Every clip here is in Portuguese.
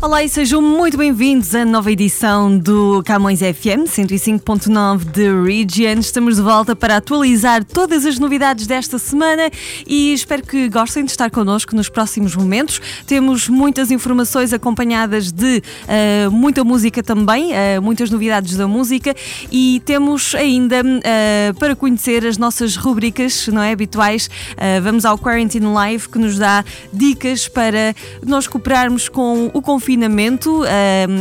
Olá e sejam muito bem-vindos à nova edição do Camões FM 105.9 de Region. Estamos de volta para atualizar todas as novidades desta semana e espero que gostem de estar connosco nos próximos momentos. Temos muitas informações acompanhadas de uh, muita música também, uh, muitas novidades da música e temos ainda uh, para conhecer as nossas rubricas não é, habituais. vamos ao Quarantine Live que nos dá dicas para nós cooperarmos com o confinamento confinamento.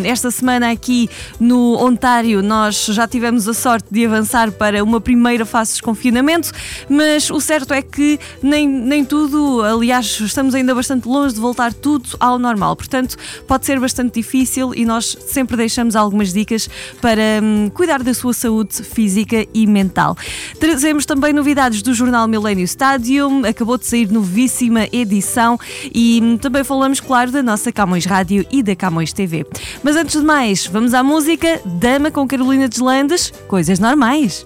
Esta semana aqui no Ontário nós já tivemos a sorte de avançar para uma primeira fase de confinamento, mas o certo é que nem, nem tudo, aliás, estamos ainda bastante longe de voltar tudo ao normal. Portanto, pode ser bastante difícil e nós sempre deixamos algumas dicas para hum, cuidar da sua saúde física e mental. Trazemos também novidades do jornal Millennium Stadium, acabou de sair novíssima edição e hum, também falamos, claro, da nossa Camões Rádio e da Camões TV. Mas antes de mais, vamos à música Dama com Carolina Deslandes, Coisas Normais.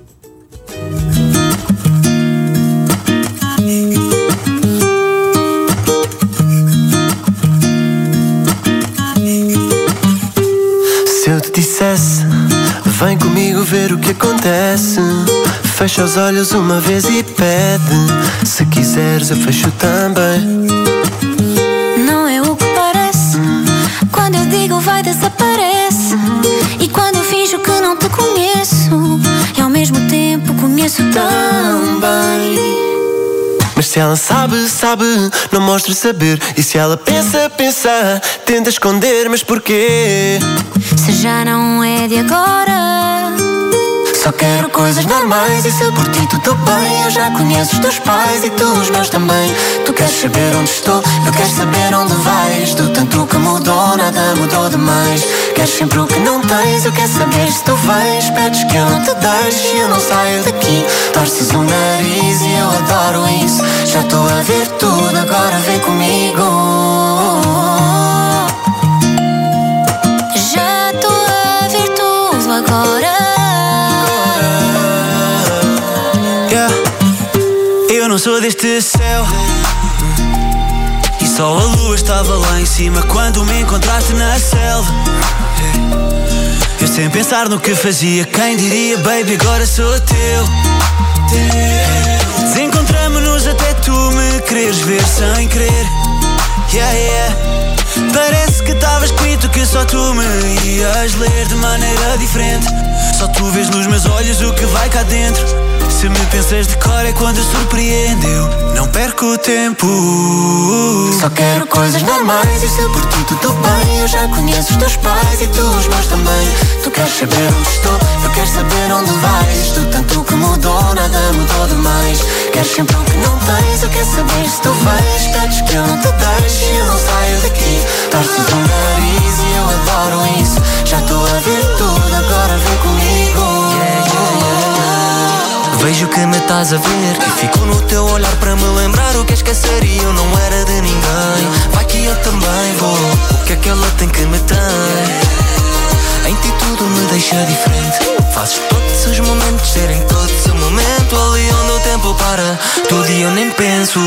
Se eu te dissesse, vem comigo ver o que acontece. Fecha os olhos uma vez e pede. Se quiseres, eu fecho também. Ela sabe, sabe, não mostra saber. E se ela pensa, pensa, tenta esconder, mas porquê? Se já não é de agora. Só quero coisas normais e se por ti tudo bem Eu já conheço os teus pais e tu os meus também. Tu queres saber onde estou, eu quero saber onde vais. Do tanto que mudou, nada mudou demais. Queres sempre o que não tens, eu quero saber se tu vens Pedes que eu não te deixe, eu não saio daqui. Torces o nariz e eu adoro isso. Já estou a ver tudo, agora vem comigo. Já estou a ver tudo agora não sou deste céu. E só a lua estava lá em cima quando me encontraste na selva. Eu sem pensar no que fazia, quem diria, baby, agora sou teu. Desencontramos-nos até tu me quereres ver sem querer. Yeah, yeah. Parece que estava escrito que só tu me ias ler de maneira diferente. Só tu vês nos meus olhos o que vai cá dentro. Se me pensas de cor é quando surpreendeu. Não perco tempo. Só quero coisas normais E se por ti tudo bem. Eu já conheço os teus pais e tu os meus também. Tu queres saber onde estou Eu quero saber onde vais. Do tanto que mudou Nada mudou demais. Queres sempre o que não tens Eu quero saber se tu vais. Pedes que eu não te deixe eu não saio daqui nariz e eu adoro isso. Já estou a ver tudo Agora vem comigo. Vejo que me estás a ver E fico no teu olhar para me lembrar O que esquecer e eu não era de ninguém. Vai que eu também vou O que é que ela tem que me ter? Em ti tudo me deixa diferente. Fazes todos os momentos serem todos o momento Ali onde o tempo para. Tudo e eu nem penso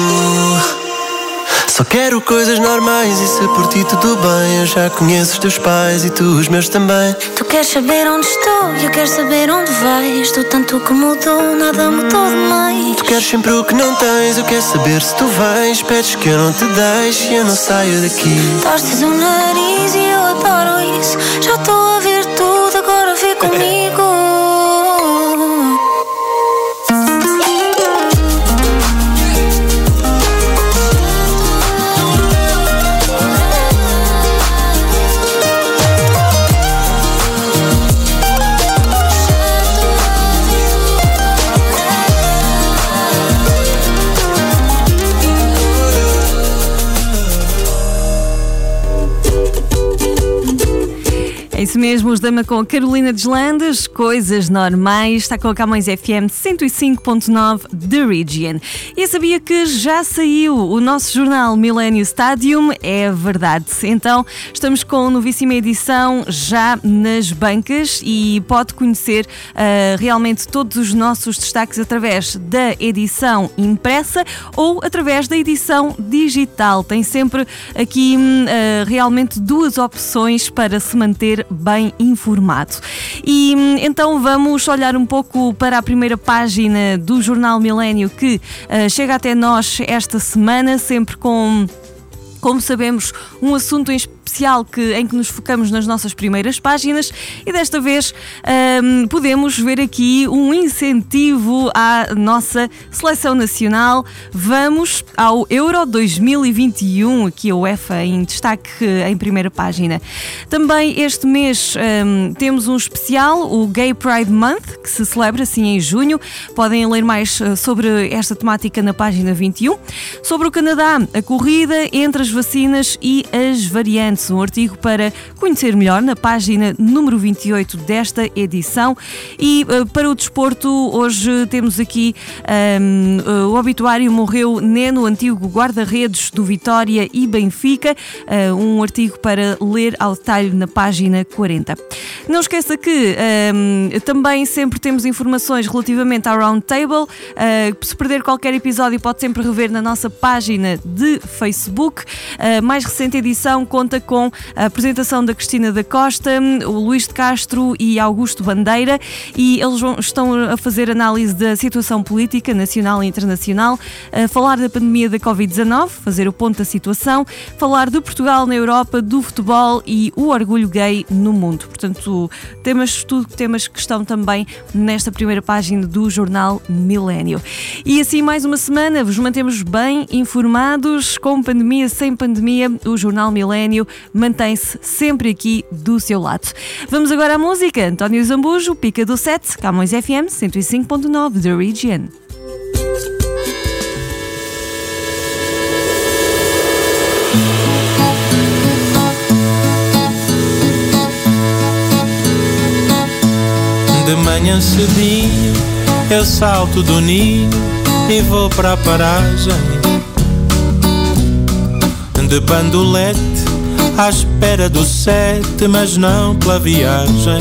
só quero coisas normais e se por ti tudo bem Eu já conheço os teus pais e tu os meus também. Tu queres saber onde estou e eu quero saber onde vais Tu tanto que mudou, nada mudou demais Tu queres sempre o que não tens, eu quero saber se tu vens. Pedes que eu não te deixe e eu não saio daqui. Torces o nariz e eu adoro isso. Já estou a ver tudo, agora vê comigo isso mesmo, os Dama com a Carolina Deslandes, coisas normais, está com a Camões FM 105.9 The Region. E sabia que já saiu o nosso jornal Millennium Stadium? É verdade. Então, estamos com novíssima edição já nas bancas e pode conhecer uh, realmente todos os nossos destaques através da edição impressa ou através da edição digital. Tem sempre aqui uh, realmente duas opções para se manter bem informado. E hum, então vamos olhar um pouco para a primeira página do Jornal Milênio que uh, chega até nós esta semana, sempre com como sabemos, um assunto especial que, em que nos focamos nas nossas primeiras páginas e desta vez um, podemos ver aqui um incentivo à nossa seleção nacional. Vamos ao Euro 2021, aqui a UEFA em destaque em primeira página. Também este mês um, temos um especial, o Gay Pride Month, que se celebra assim em junho. Podem ler mais uh, sobre esta temática na página 21. Sobre o Canadá, a corrida entre as vacinas e as variantes. Um artigo para conhecer melhor na página número 28 desta edição. E uh, para o desporto, hoje temos aqui um, uh, o obituário morreu Neno, antigo guarda-redes do Vitória e Benfica. Uh, um artigo para ler ao detalhe na página 40. Não esqueça que um, também sempre temos informações relativamente ao Roundtable. se perder qualquer episódio, pode sempre rever na nossa página de Facebook. A mais recente edição conta com a apresentação da Cristina da Costa, o Luís de Castro e Augusto Bandeira e eles vão, estão a fazer análise da situação política nacional e internacional, a falar da pandemia da Covid-19, fazer o ponto da situação, falar de Portugal na Europa, do futebol e o orgulho gay no mundo. Portanto, temas, tudo temas que estão também nesta primeira página do jornal Milênio. E assim, mais uma semana, vos mantemos bem informados com pandemia, sem pandemia, o Jornal Milênio mantém-se sempre aqui do seu lado. Vamos agora à música. António Zambujo, Pica do 7, Camões FM 105.9 The Region. De manhã cedinho eu salto do ninho e vou para a paragem de bandolete à espera do sete, mas não pela viagem.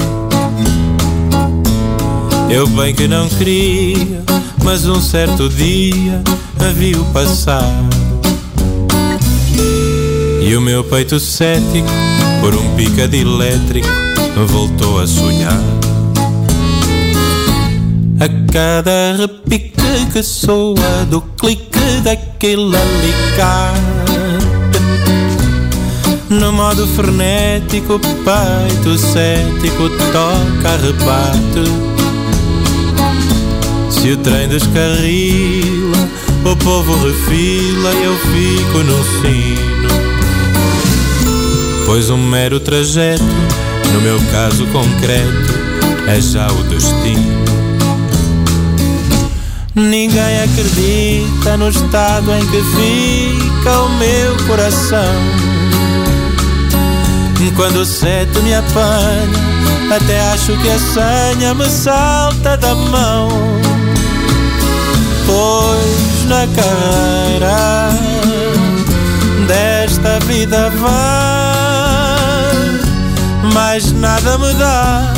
Eu bem que não queria, mas um certo dia a viu passar. E o meu peito cético, por um picado elétrico, voltou a sonhar. A cada repique que soa do clique daquele alicate no modo frenético, peito cético toca rebate. Se o trem descarrila, o povo refila e eu fico no sino. Pois um mero trajeto, no meu caso concreto, é já o destino. Ninguém acredita no estado em que fica o meu coração. Quando o sete me apanha, até acho que a senha me salta da mão. Pois na carreira desta vida vai, mais nada me dá.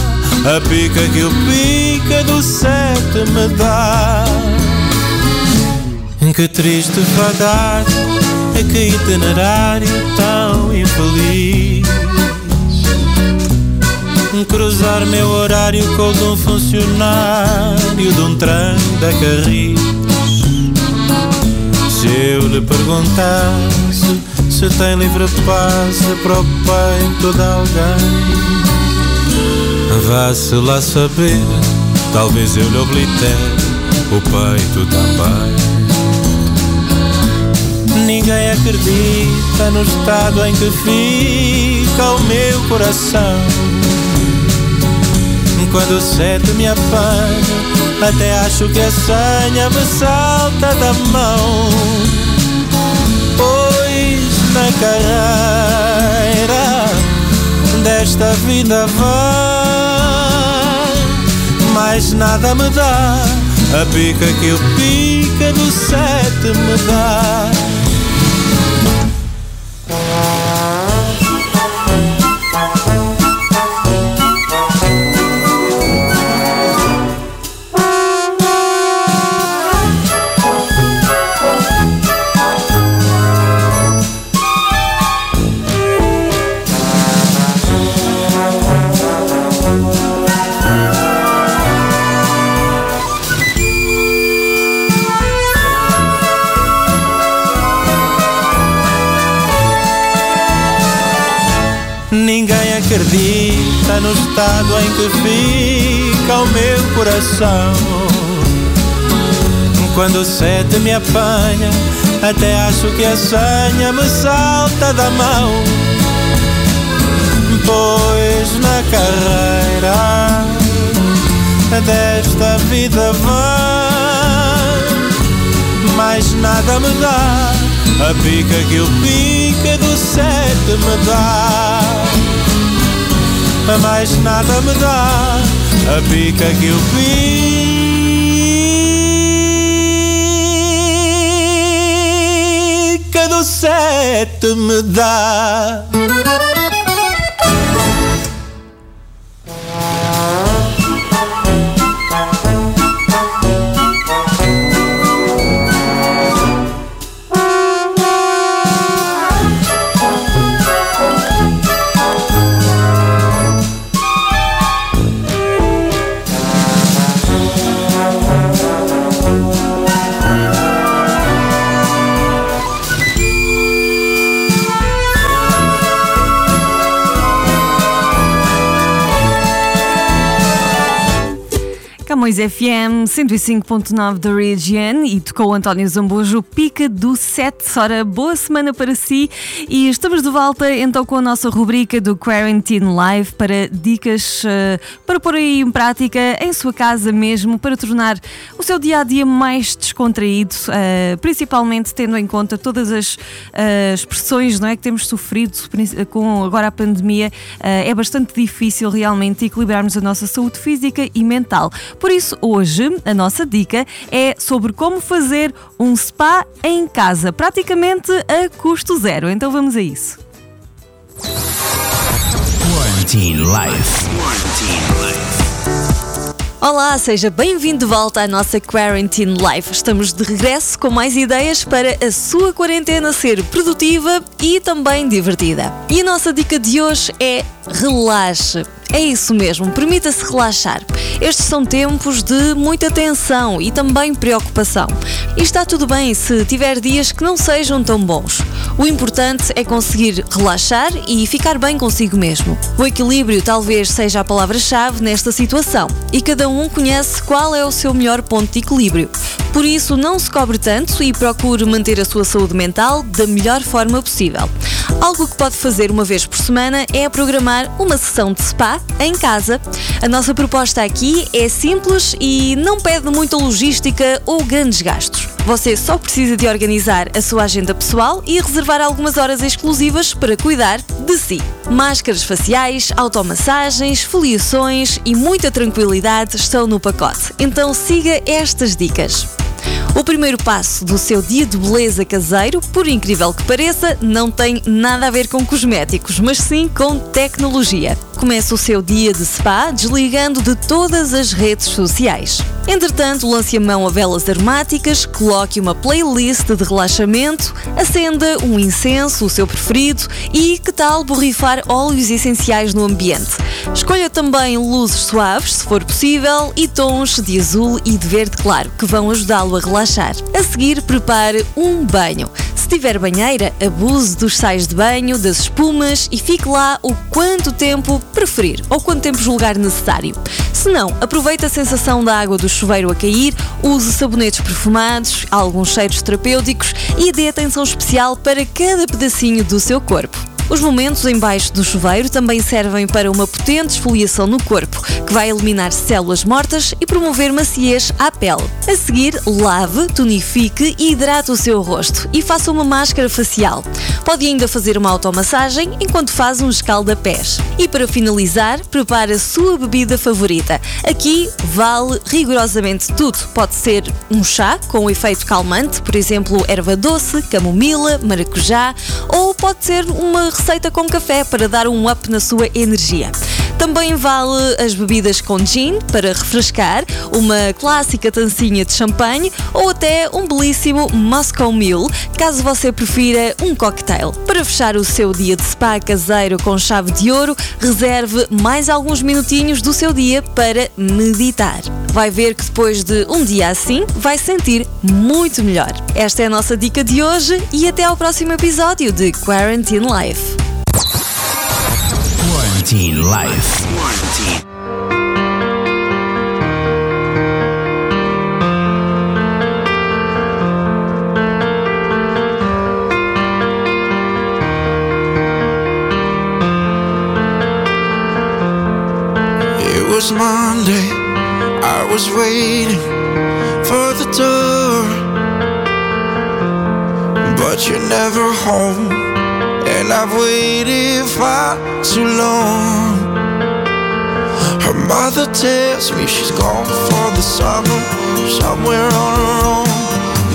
A pica que o pica do sete me dá. Que triste fadar, que itinerário tão infeliz cruzar meu horário com o de um funcionário de um trem da Carris. Se eu lhe perguntasse se tem livre passe para o peito de alguém, vá-se lá saber, talvez eu lhe oblitere o peito também. Ninguém acredita no estado em que fica o meu coração quando o sete me apanha, até acho que a senha me salta da mão. Pois na carreira desta vida vai, mais nada me dá. A pica que o pica do sete me dá. Acredita no estado em que fica o meu coração. Quando o sete me apanha, até acho que a senha me salta da mão. Pois na carreira desta vida vai, mais nada me dá. A pica que o pica do sete me dá mais nada me dá a pica que o pica do sete me dá. FM 105.9 da Region e tocou António Zambujo, pica do 7. Ora, boa semana para si e estamos de volta então com a nossa rubrica do Quarantine Live para dicas uh, para pôr aí em prática em sua casa mesmo, para tornar o seu dia a dia mais descontraído, uh, principalmente tendo em conta todas as uh, pressões não é, que temos sofrido com agora a pandemia. é bastante difícil realmente equilibrarmos a nossa saúde física e mental. Por isso, hoje a nossa dica é sobre como fazer um spa em casa, praticamente a custo zero. Então vamos a isso. Quarantine Life. Quarantine Life. Olá, seja bem-vindo de volta à nossa Quarantine Life. Estamos de regresso com mais ideias para a sua quarentena ser produtiva e também divertida. E a nossa dica de hoje é relaxe. É isso mesmo, permita-se relaxar. Estes são tempos de muita tensão e também preocupação. E está tudo bem se tiver dias que não sejam tão bons. O importante é conseguir relaxar e ficar bem consigo mesmo. O equilíbrio talvez seja a palavra-chave nesta situação e cada um conhece qual é o seu melhor ponto de equilíbrio. Por isso, não se cobre tanto e procure manter a sua saúde mental da melhor forma possível. Algo que pode fazer uma vez por semana é programar uma sessão de spa em casa. A nossa proposta aqui é simples e não pede muita logística ou grandes gastos. Você só precisa de organizar a sua agenda pessoal e reservar algumas horas exclusivas para cuidar de si. Máscaras faciais, automassagens, foliações e muita tranquilidade estão no pacote. Então siga estas dicas. O primeiro passo do seu dia de beleza caseiro, por incrível que pareça, não tem nada a ver com cosméticos, mas sim com tecnologia. Comece o seu dia de spa desligando de todas as redes sociais. Entretanto, lance a mão a velas aromáticas, coloque uma playlist de relaxamento, acenda um incenso, o seu preferido, e que tal borrifar óleos essenciais no ambiente? Escolha também luzes suaves, se for possível, e tons de azul e de verde claro, que vão ajudá-lo a relaxar. A seguir, prepare um banho. Se tiver banheira, abuse dos sais de banho, das espumas e fique lá o quanto tempo preferir ou quanto tempo julgar necessário. Se não, aproveite a sensação da água do chuveiro a cair, use sabonetes perfumados, alguns cheiros terapêuticos e dê atenção especial para cada pedacinho do seu corpo. Os momentos embaixo do chuveiro também servem para uma potente esfoliação no corpo, que vai eliminar células mortas e promover maciez à pele. A seguir, lave, tonifique e hidrate o seu rosto e faça uma máscara facial. Pode ainda fazer uma automassagem enquanto faz um escalda-pés. E para finalizar, prepare a sua bebida favorita. Aqui vale rigorosamente tudo. Pode ser um chá com efeito calmante, por exemplo, erva doce, camomila, maracujá, ou pode ser uma receita com café para dar um up na sua energia. Também vale as bebidas com gin para refrescar, uma clássica tancinha de champanhe ou até um belíssimo Moscow Mule, caso você prefira um cocktail. Para fechar o seu dia de spa caseiro com chave de ouro, reserve mais alguns minutinhos do seu dia para meditar. Vai ver que depois de um dia assim, vai sentir muito melhor. Esta é a nossa dica de hoje e até ao próximo episódio de Quarantine Life. Quarantine Life. Quarantine. It was Monday, I was waiting for the door. But you're never home, and I've waited far too long. Her mother tells me she's gone for the summer, somewhere on her own,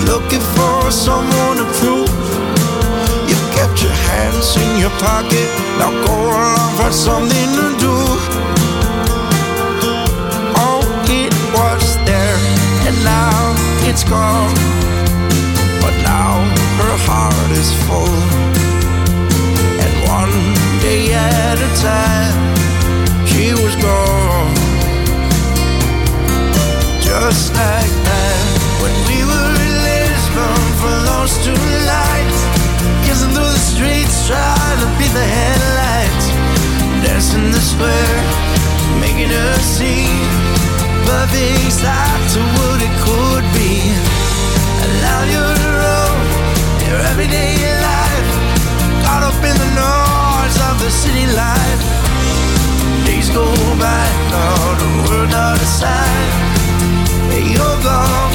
looking for someone to prove. You kept your hands in your pocket, now go along, find something to do. Oh, it was there, and now it's gone. But now her heart is full, one day at a time, she was gone. Just like that, when we were in Lisbon for those two nights, kissing through the streets, trying to beat the headlights, dancing the square, making a scene. But things not to what it could be. And now you're alone, your everyday life, caught up in the noise the city life. Days go by, now the world out of sight. You're gone,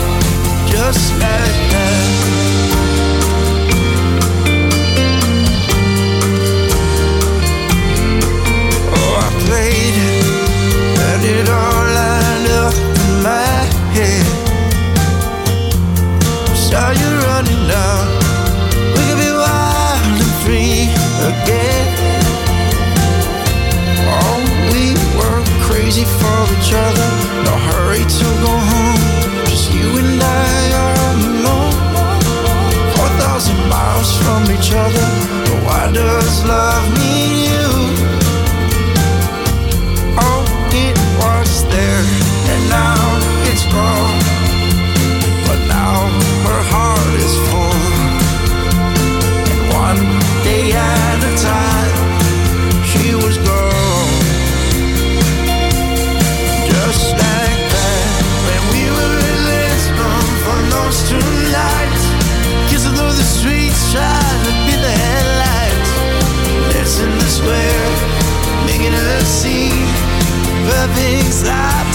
just like that. Oh, I played it, and it all lined up in my head. Saw you running now. Crazy for each other. No hurry to go home. Just you and I are alone. Four thousand miles from each other. But why does love slide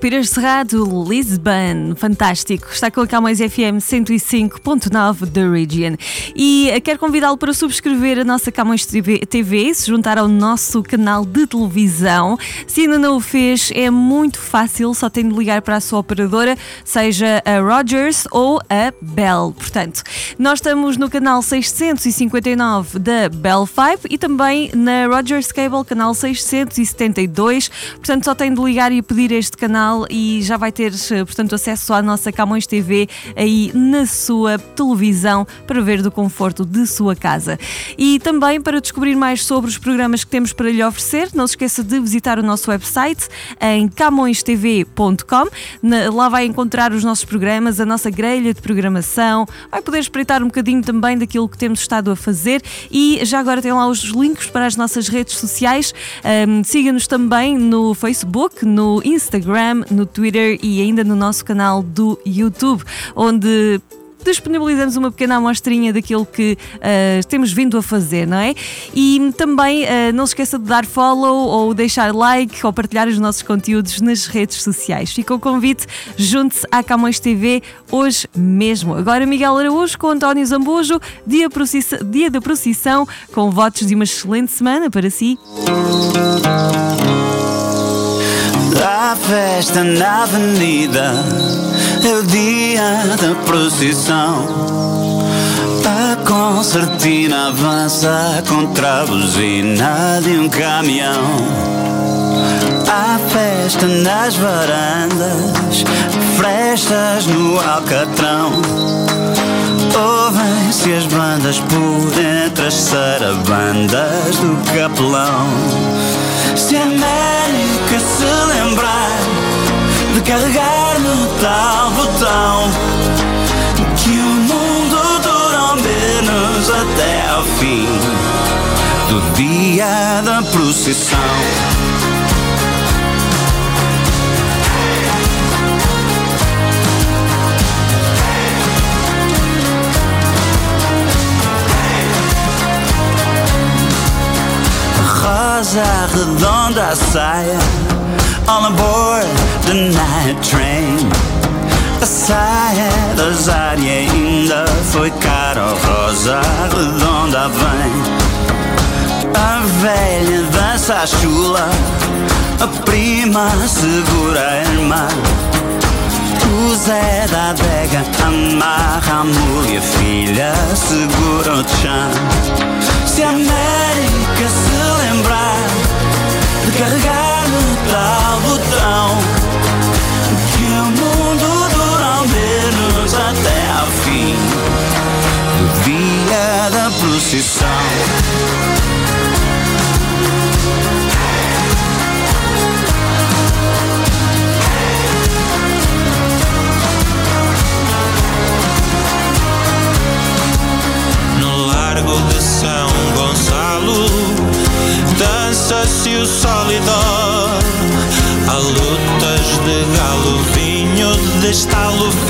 Peter Serrado, Lisbon. Fantástico. Está com a Camões FM 105.9 da Region. E eh, quero convidá-lo para subscrever a nossa Camões TV, se juntar ao nosso canal de televisão. Se ainda não o fez, é muito fácil, só tem de ligar para a sua operadora, seja a Rogers ou a Bell. Portanto, nós estamos no canal 659 da Bell 5 e também na Rogers Cable, canal 672. Portanto, só tem de ligar e pedir este canal e já vai ter, portanto, acesso à nossa Camões TV aí na sua televisão para ver do conforto de sua casa. E também para descobrir mais sobre os programas que temos para lhe oferecer, não se esqueça de visitar o nosso website em camõestv.com. Lá vai encontrar os nossos programas, a nossa grelha de programação, vai poder espreitar um bocadinho também daquilo que temos estado a fazer e já agora tem lá os links para as nossas redes sociais. Um, Siga-nos também no Facebook, no Instagram, no Twitter e ainda no nosso canal do YouTube, onde disponibilizamos uma pequena amostrinha daquilo que uh, temos vindo a fazer, não é? E também uh, não se esqueça de dar follow ou deixar like ou partilhar os nossos conteúdos nas redes sociais. Fica o convite, junte-se à Camões TV hoje mesmo. Agora Miguel Araújo com António Zambujo, dia, dia da procissão, com votos de uma excelente semana para si. A festa na avenida é o dia da procissão. A concertina avança contra a buzina de um caminhão. Há festa nas varandas, frestas no alcatrão. Ouvem-se as bandas por entre as sarabandas do capelão. Se a América se lembrar de carregar no tal botão, que o mundo dura ao menos até ao fim do dia da procissão. Rosa redonda saia All aboard the night train A saia da Zária ainda foi cara Rosa redonda vem A velha dança a chula A prima segura a irmã o Zé da adega amarra a mulher, a filha segura o chão. Se a América se lembrar carregar no tal botão, que o mundo dura ao menos até ao fim do dia da procissão. Estalo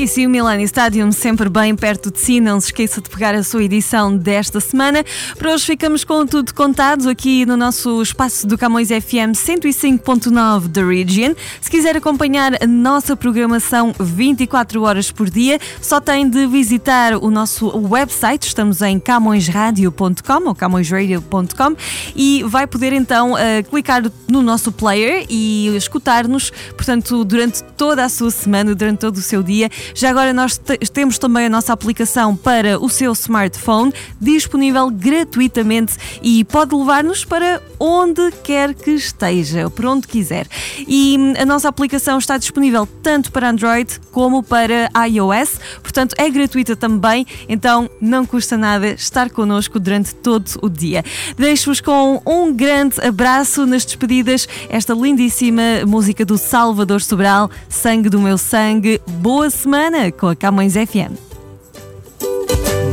E sim, o Millennium Stadium sempre bem perto de si. Não se esqueça de pegar a sua edição desta semana. Para hoje ficamos com tudo contado aqui no nosso espaço do Camões FM 105.9 da Region. Se quiser acompanhar a nossa programação 24 horas por dia, só tem de visitar o nosso website. Estamos em camõesradio.com ou camõesradio.com e vai poder então uh, clicar no nosso player e escutar-nos, portanto, durante toda a sua semana, durante todo o seu dia. Já agora nós temos também a nossa aplicação para o seu smartphone, disponível gratuitamente e pode levar-nos para onde quer que esteja, por onde quiser. E hum, a nossa aplicação está disponível tanto para Android como para iOS, portanto é gratuita também, então não custa nada estar connosco durante todo o dia. Deixo-vos com um grande abraço nas despedidas, esta lindíssima música do Salvador Sobral, Sangue do Meu Sangue. Boa semana! Com a Camões FM.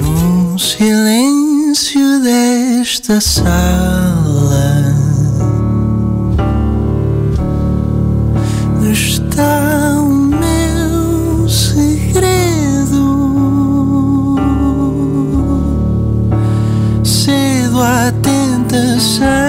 No silêncio desta sala está o meu segredo. Cedo à tentação